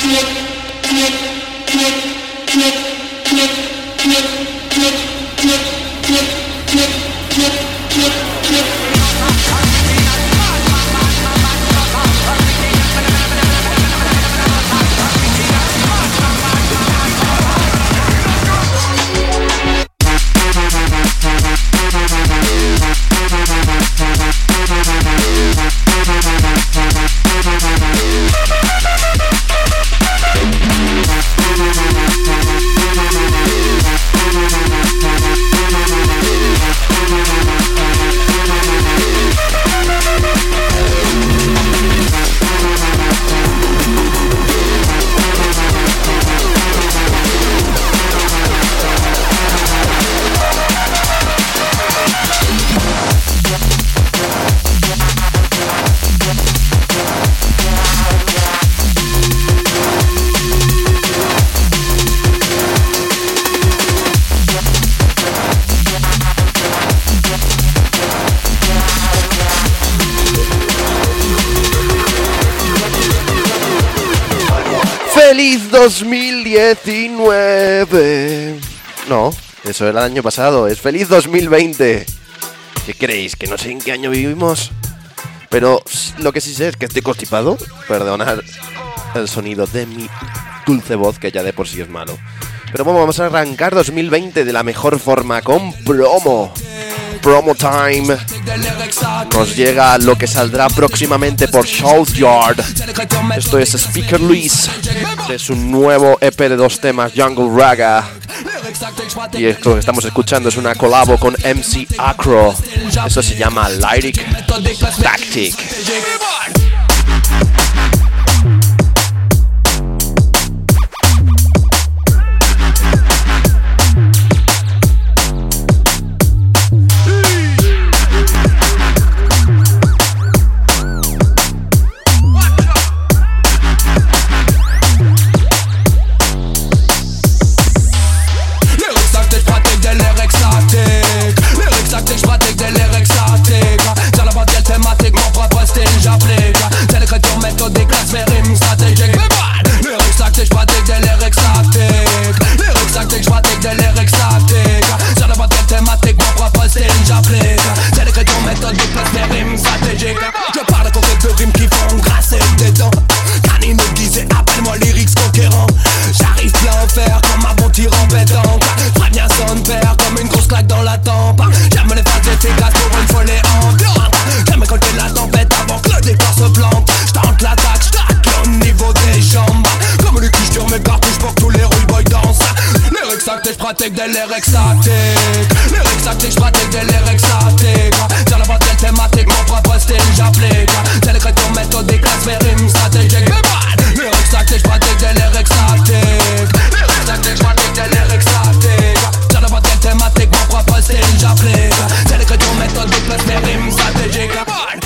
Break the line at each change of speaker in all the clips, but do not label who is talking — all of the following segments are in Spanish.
¡Feliz 2019! No, eso era el año pasado, es feliz 2020. ¿Qué creéis? ¿Que no sé en qué año vivimos? Pero lo que sí sé es que estoy constipado. Perdonad el sonido de mi dulce voz, que ya de por sí es malo. Pero bueno, vamos a arrancar 2020 de la mejor forma, con promo. Promo Time. Nos llega lo que saldrá próximamente por Yard. Esto es Speaker Luis, de su nuevo EP de dos temas, Jungle Raga. Y esto que estamos escuchando es una colabo con MC Acro. Eso se llama Lyric Tactic.
del l'extatique Lyrics tactique, j'pratique des lyrics statiques Sur la bretelle thématique, mon propre style j'applique. C'est les retours méthodiques, l'aspirine stratégique Goodbye Lyrics tactique, j'pratique des lyrics statiques Lyrics tactique, j'pratique des lyrics statiques Sur la bretelle thématique, mon propre style j'applique. C'est le les retours méthodiques, l'aspirine stratégique Goodbye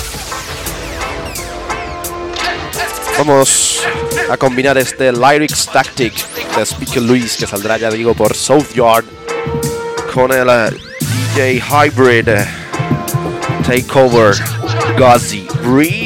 Vamos a combinar este Lyrics Tactic. De Speaker Luis que saldrá ya digo por South con el uh, DJ Hybrid Takeover Guzzy Remix.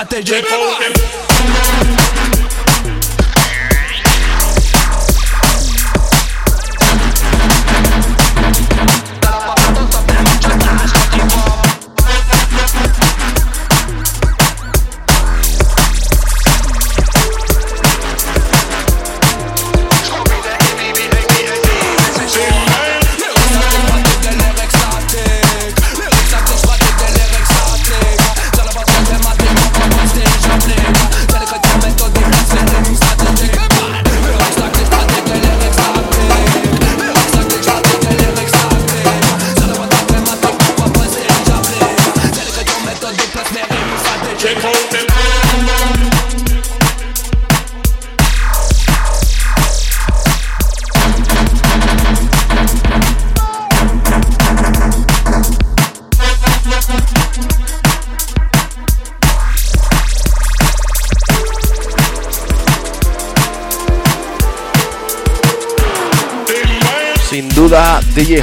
pra ter jeito.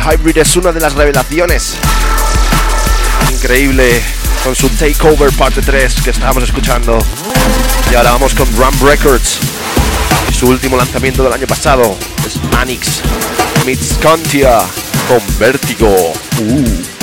Hybrid es una de las revelaciones. Increíble con su Takeover Parte 3 que estábamos escuchando. Y ahora vamos con Ram Records. Y su último lanzamiento del año pasado es Anix meets Contia con Vértigo. Uh.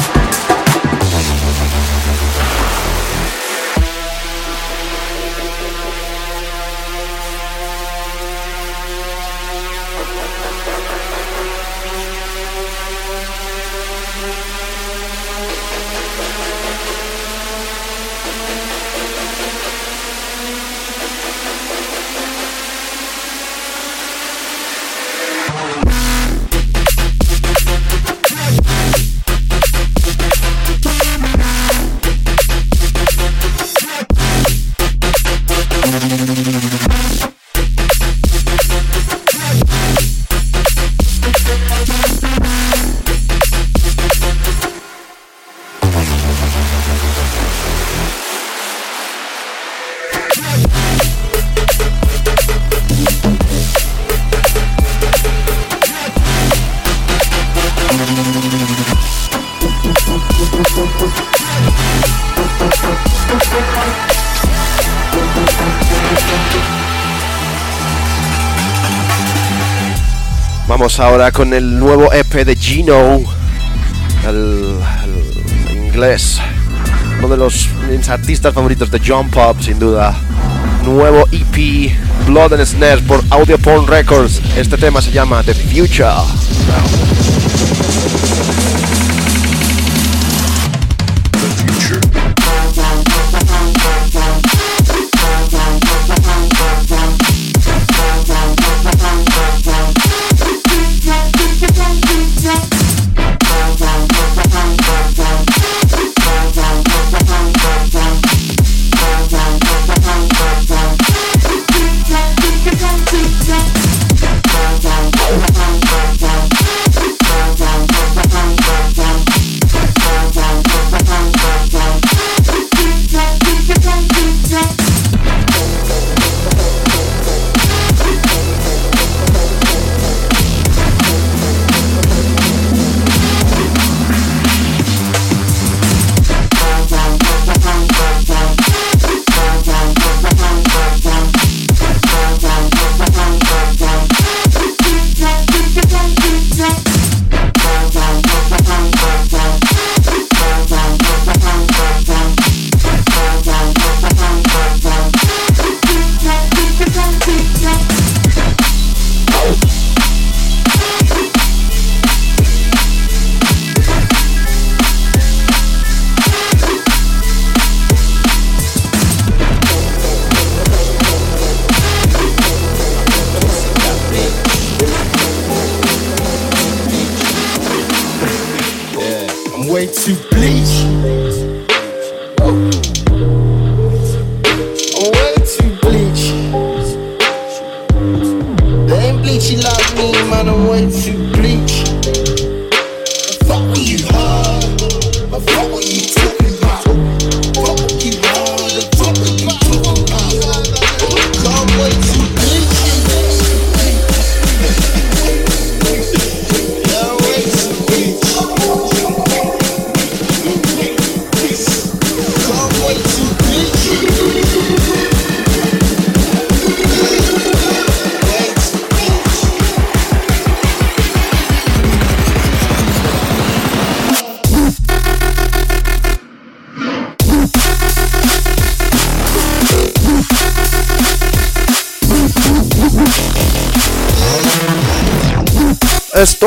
Ahora con el nuevo EP de Gino, el, inglés, uno de los artistas favoritos de John Pop, sin duda. Nuevo EP, Blood and Snares por Audio Porn Records. Este tema se llama The Future.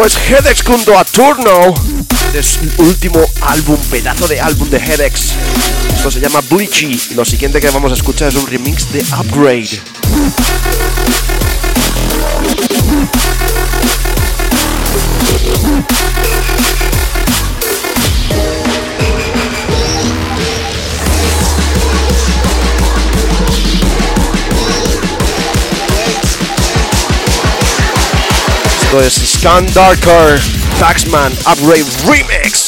Es junto a Turno. Es el último álbum, pedazo de álbum de Hedex. Esto se llama Bleachy. Y lo siguiente que vamos a escuchar es un remix de Upgrade. Esto es Scan Darker, Taxman Upgrade Remix.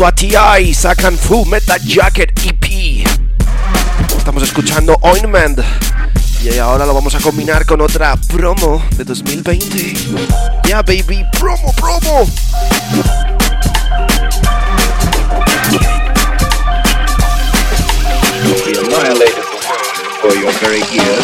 Junto a T.I. sacan Full Metal Jacket EP. Estamos escuchando Ointment. Y ahora lo vamos a combinar con otra promo de 2020. Ya, baby, promo, promo.
for your very ears.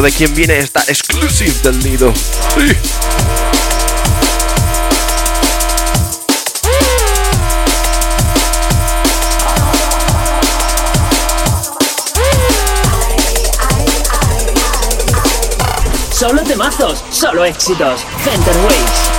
De quién viene esta exclusive del nido.
Solo temazos, solo éxitos. Center Waves.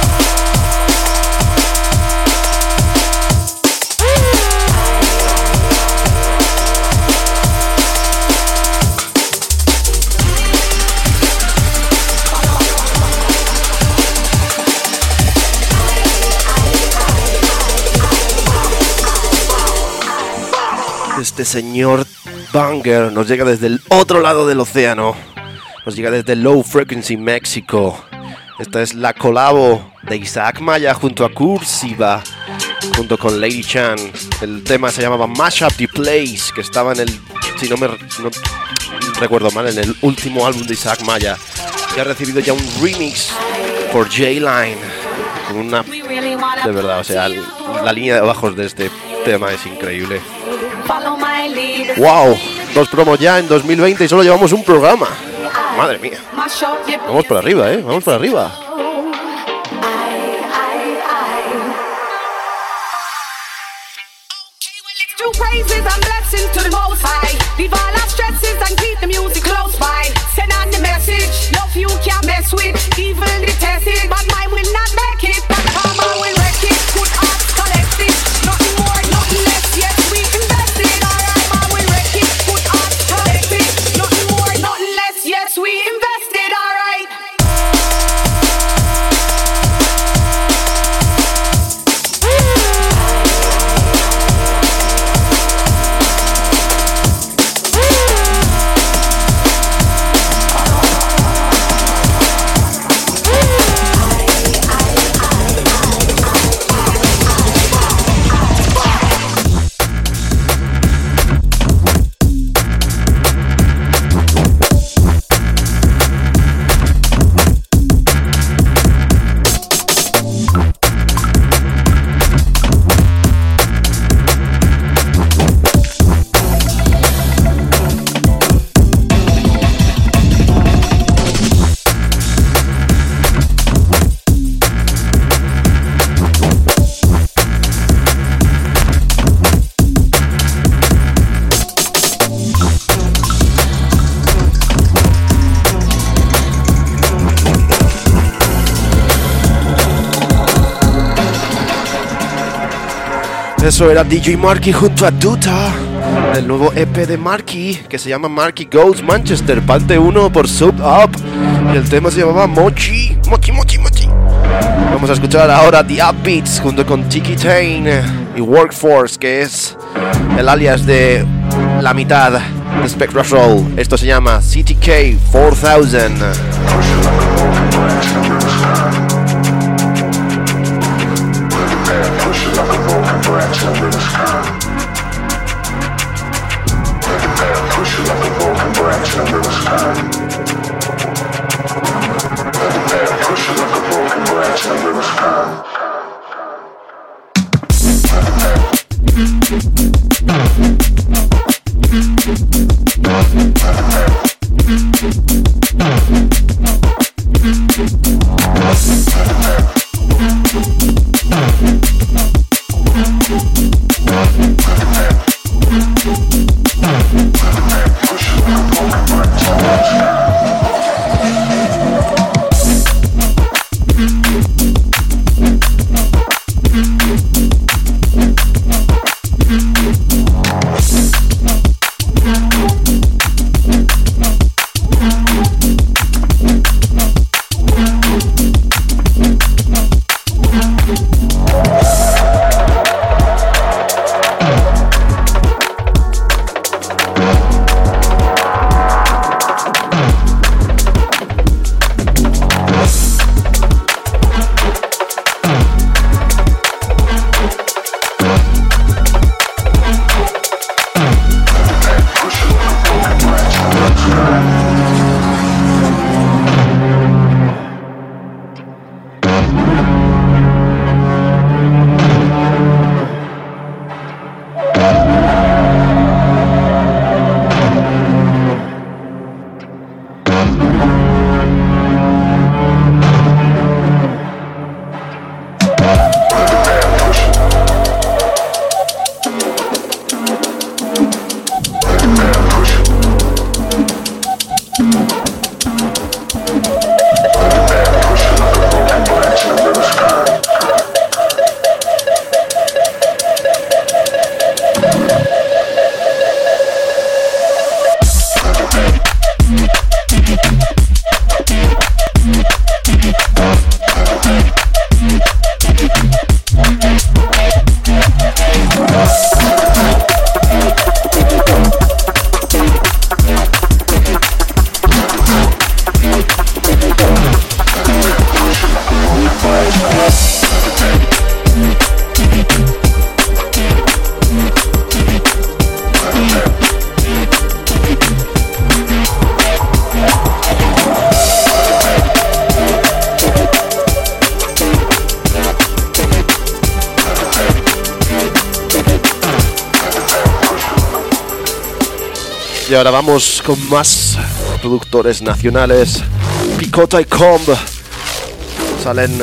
Este señor Banger nos llega desde el otro lado del océano. Nos llega desde Low Frequency, México. Esta es la colabo de Isaac Maya junto a Cursiva, junto con Lady Chan. El tema se llamaba Mash Up the Place, que estaba en el, si no me recuerdo mal, en el último álbum de Isaac Maya. Que ha recibido ya un remix por J-Line. Una. De verdad, o sea, la línea de bajos de este tema es increíble. ¡Wow! Dos promos ya en 2020 y solo llevamos un programa. Madre mía. Vamos por arriba, ¿eh? Vamos por arriba. Eso era DJ Marky junto a Duta, el nuevo EP de Marky que se llama Marky Goes Manchester, parte 1 por Sub Up. El tema se llamaba Mochi, Mochi, Mochi, Mochi. Vamos a escuchar ahora The Upbeats junto con Tiki Tane y Workforce, que es el alias de la mitad de Spectra Soul. Esto se llama CTK 4000. Ahora vamos con más productores nacionales. Picota y Comb salen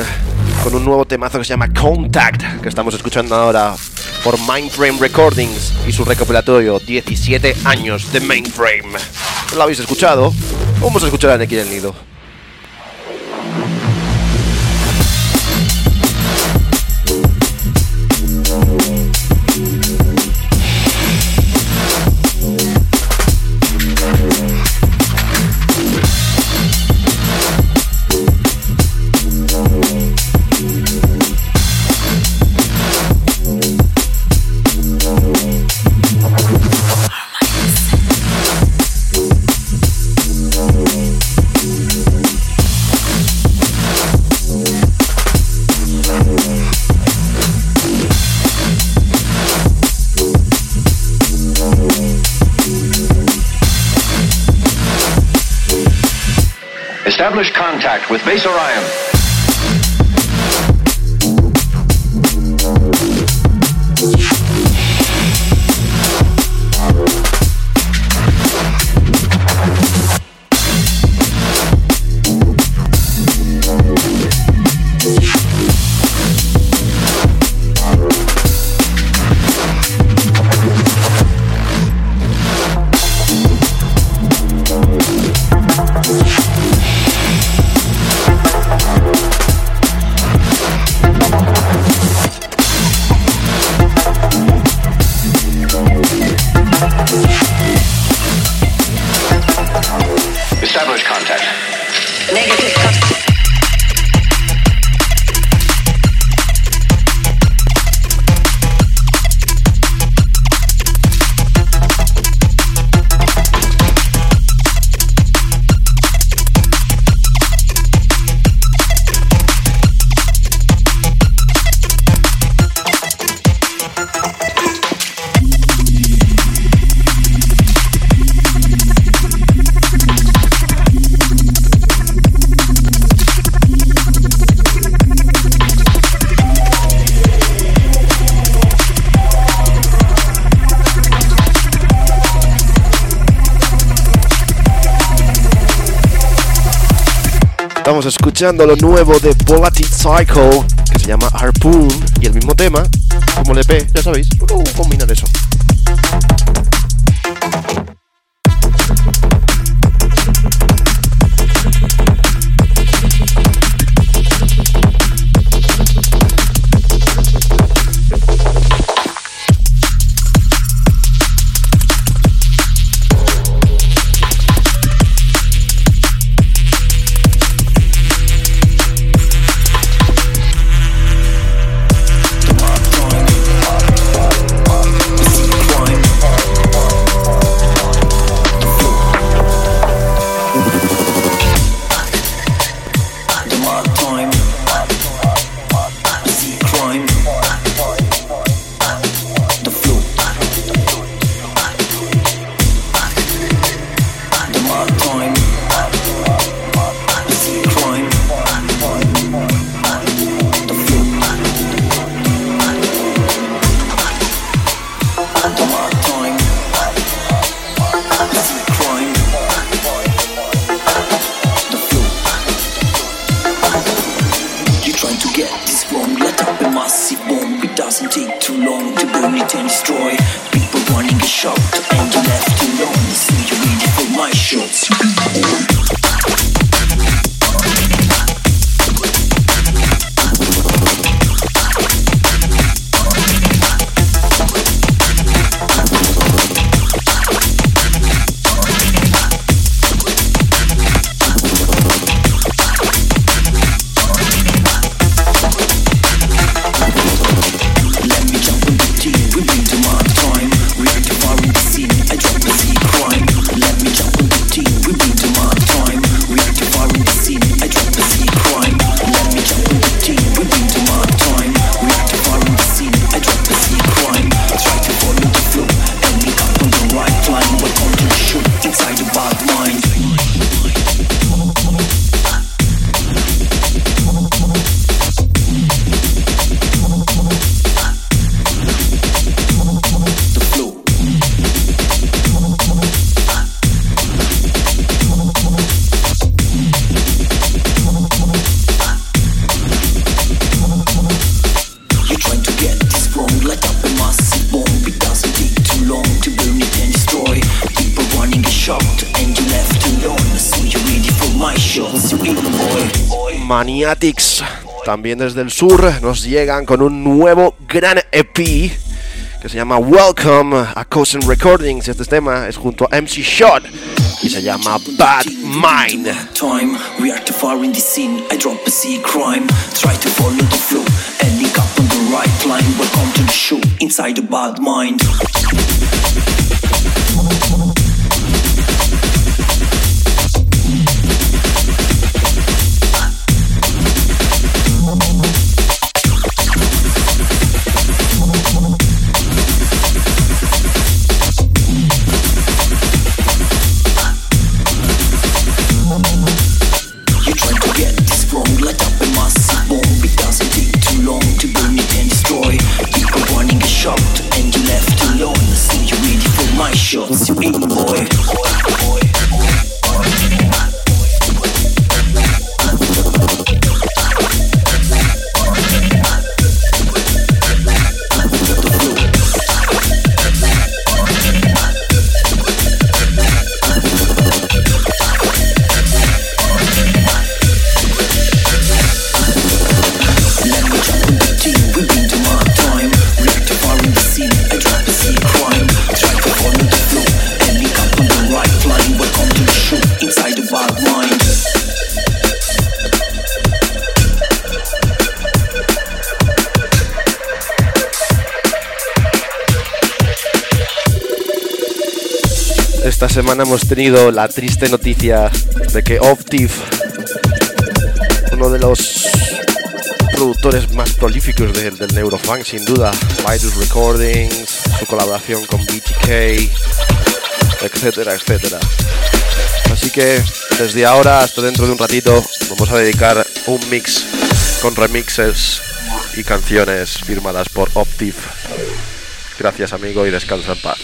con un nuevo temazo que se llama Contact, que estamos escuchando ahora por Mindframe Recordings y su recopilatorio 17 años de Mainframe. ¿Lo habéis escuchado? Vamos a escuchar aquí en el nido.
With Base Orion.
Lo nuevo de Poverty Cycle, que se llama Harpoon, y el mismo tema, como el EP, ya sabéis, combinar eso. Maniatics, también desde el sur, nos llegan con un nuevo gran EP que se llama Welcome a Cousin Recordings. Este tema es junto a MC Shot y se llama Bad Mind.
Time, we are too far in the scene. I drop a sea crime, try to follow the flow and link up on the right line. Welcome to the show inside a bad mind.
Semana hemos tenido la triste noticia de que Optiv, uno de los productores más prolíficos del, del Neurofunk, sin duda, Virus Recordings, su colaboración con BTK, etcétera, etcétera. Así que desde ahora hasta dentro de un ratito vamos a dedicar un mix con remixes y canciones firmadas por Optiv. Gracias amigo y descansa en paz.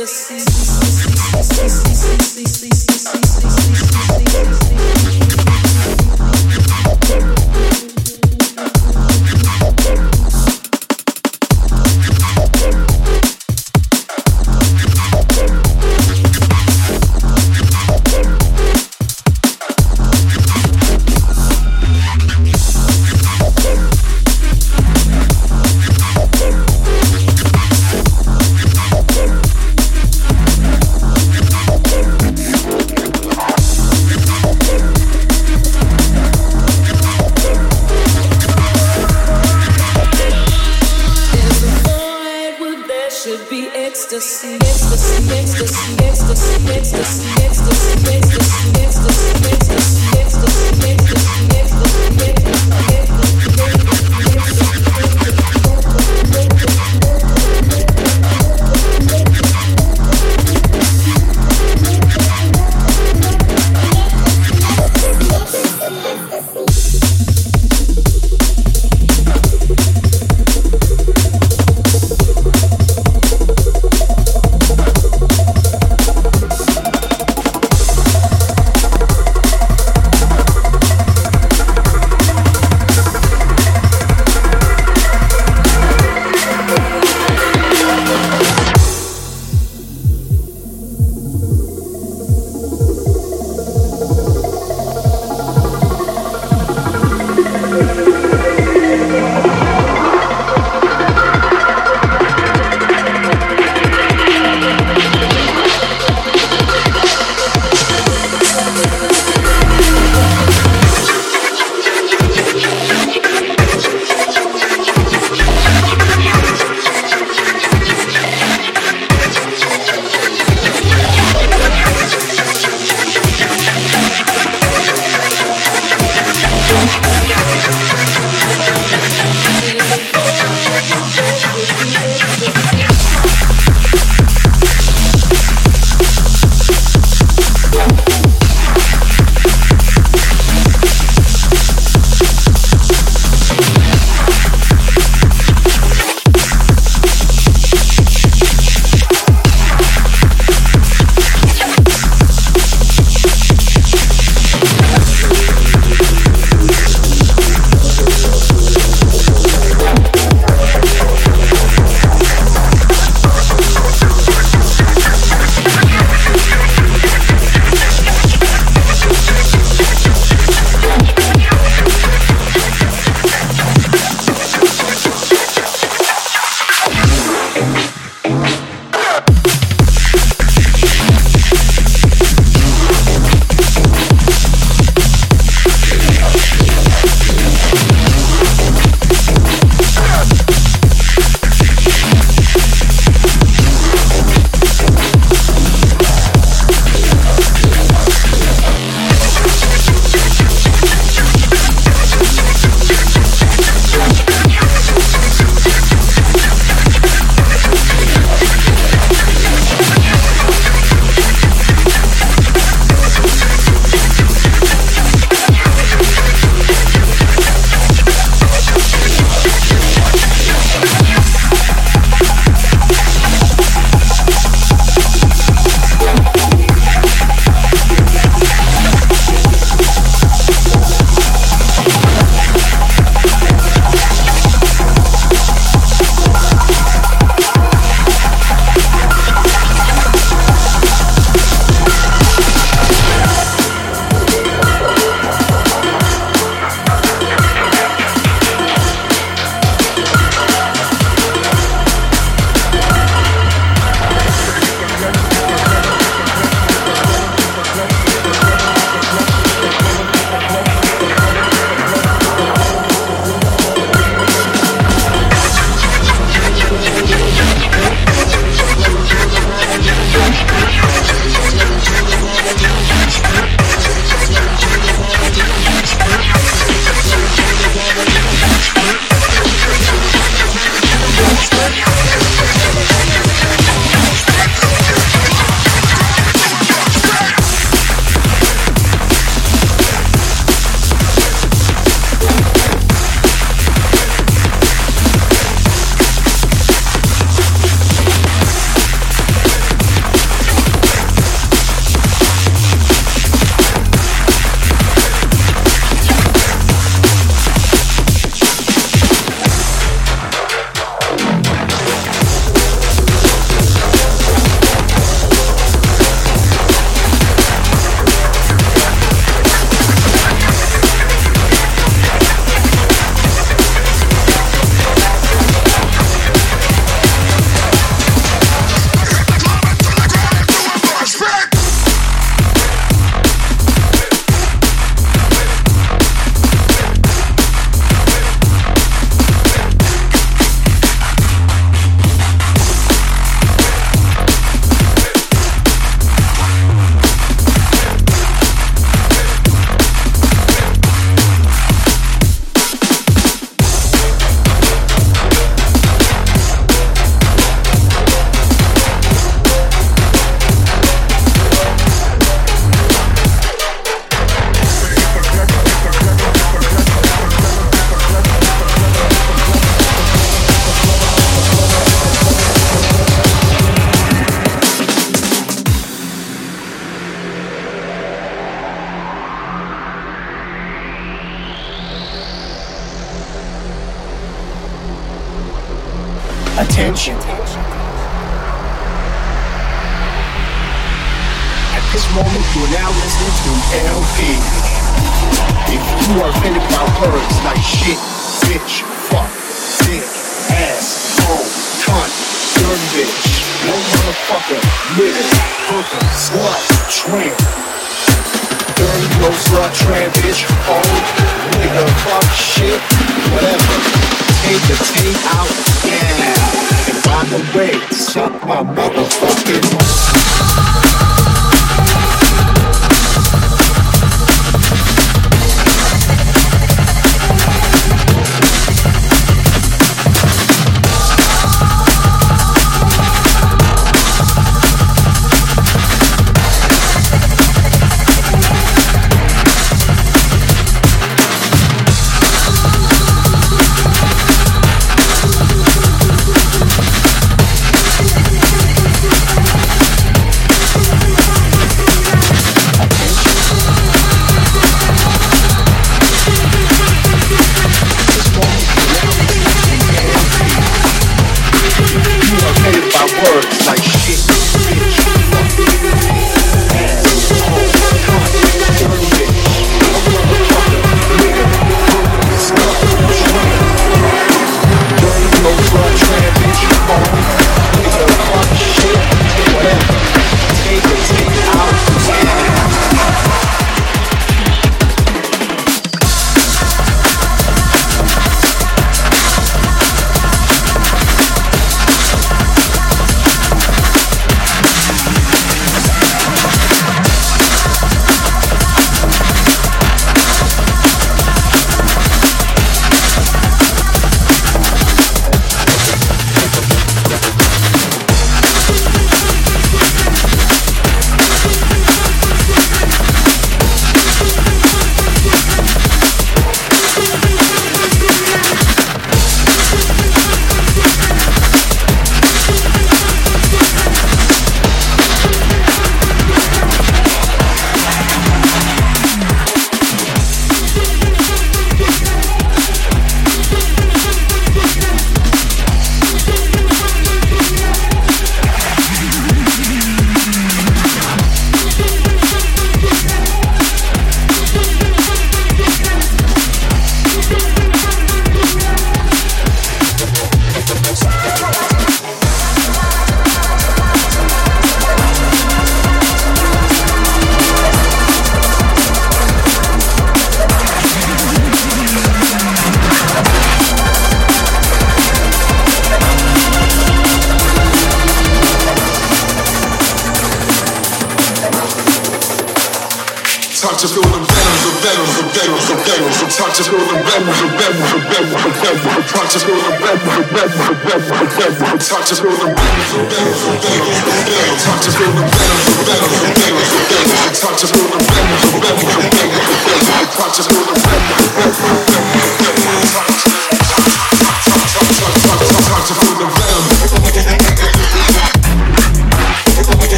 ecstasy. motherfucker, nigga, fucker, slut, tramp. Dirty, no slut, tramp, bitch, hoe, nigga, fuck, shit, whatever. Take the tape out, yeah. And by the way, suck my motherfucking.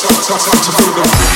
time to feel the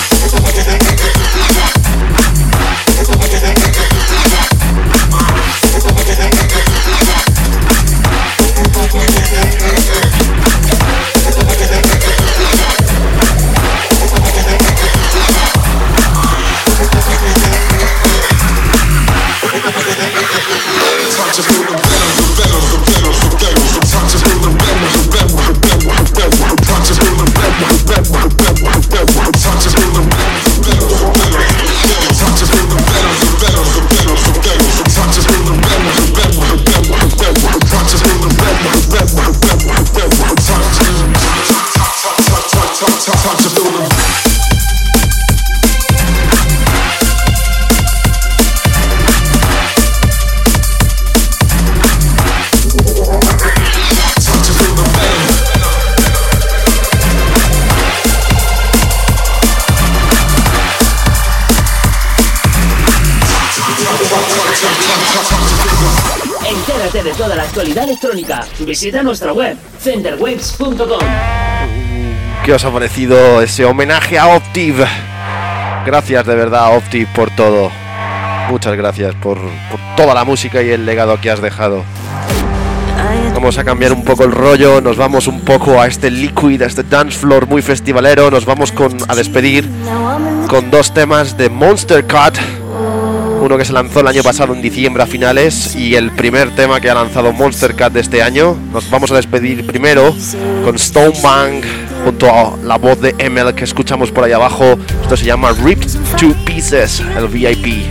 actualidad electrónica. Visita nuestra web, centerwaves.com.
¿Qué os ha parecido ese homenaje a Optive? Gracias de verdad, Optive, por todo. Muchas gracias por, por toda la música y el legado que has dejado. Vamos a cambiar un poco el rollo, nos vamos un poco a este liquid, a este dance floor muy festivalero, nos vamos con, a despedir con dos temas de Monster Cut uno que se lanzó el año pasado en diciembre a finales y el primer tema que ha lanzado Monster Cut de este año. Nos vamos a despedir primero con Stone Bang junto a la voz de ML que escuchamos por ahí abajo. Esto se llama Ripped to Pieces, el VIP.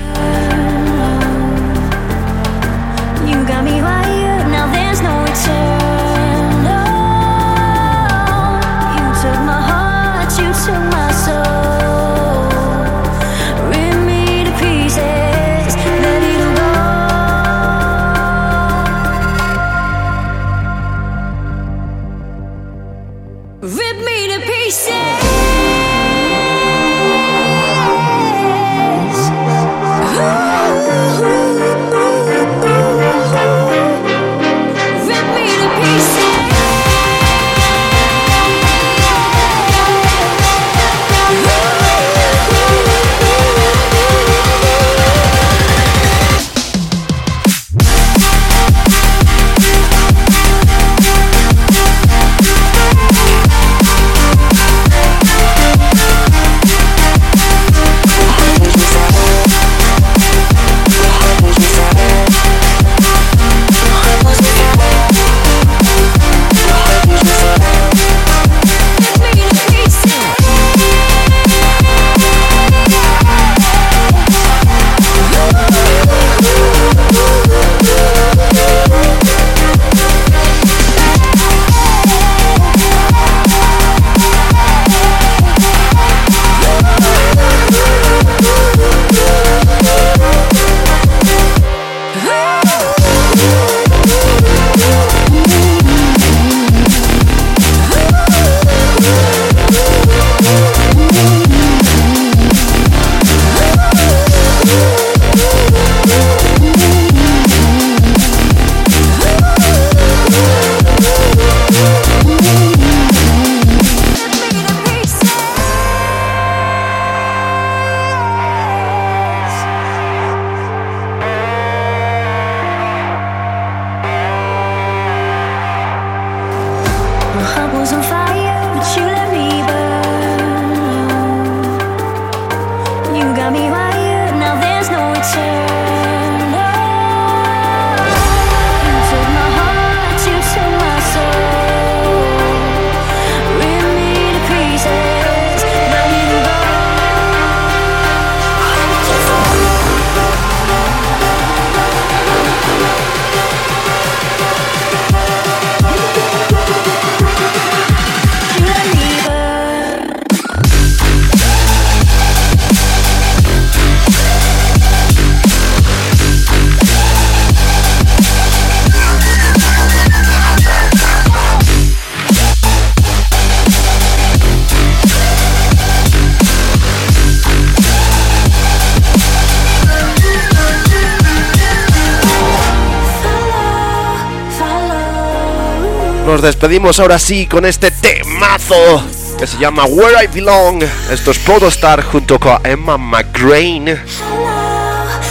Despedimos ahora sí con este temazo que se llama Where I Belong. Esto es Protostar junto con Emma McGrain.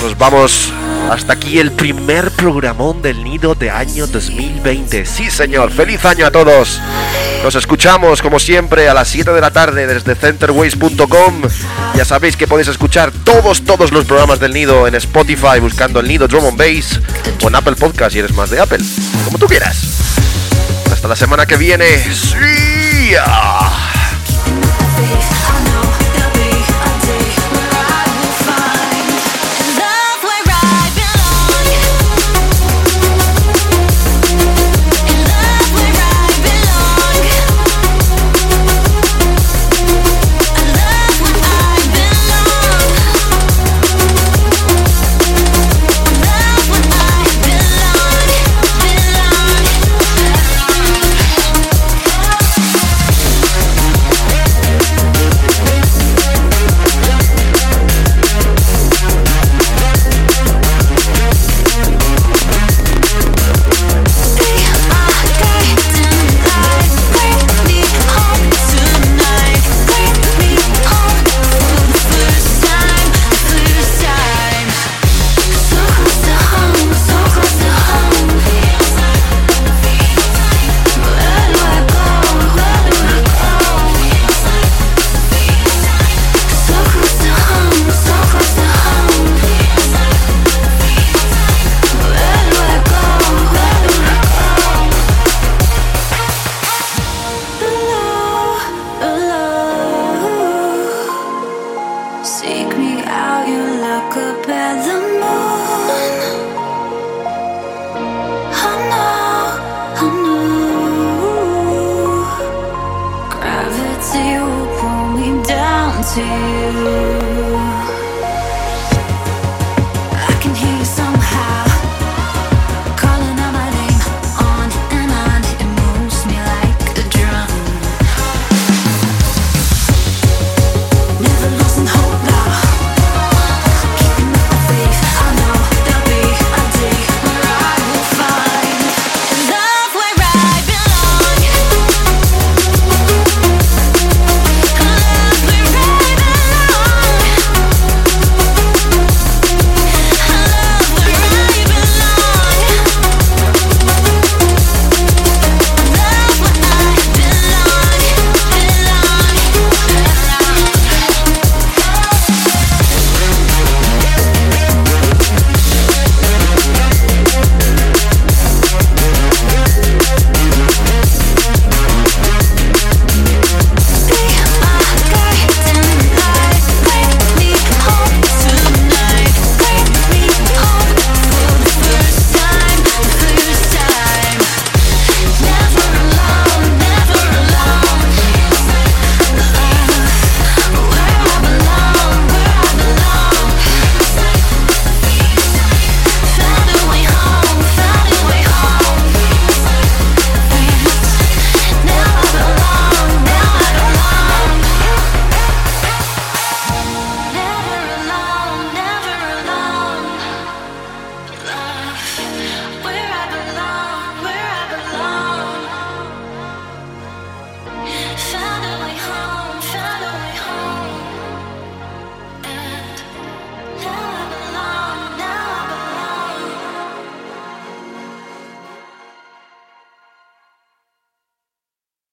Nos vamos hasta aquí el primer programón del nido de año 2020. Sí, señor, feliz año a todos. Nos escuchamos como siempre a las 7 de la tarde desde centerways.com. Ya sabéis que podéis escuchar todos, todos los programas del nido en Spotify buscando el nido Drum and Bass o en Apple Podcast si eres más de Apple. Como tú quieras. Hasta la semana que viene. ¡Sí!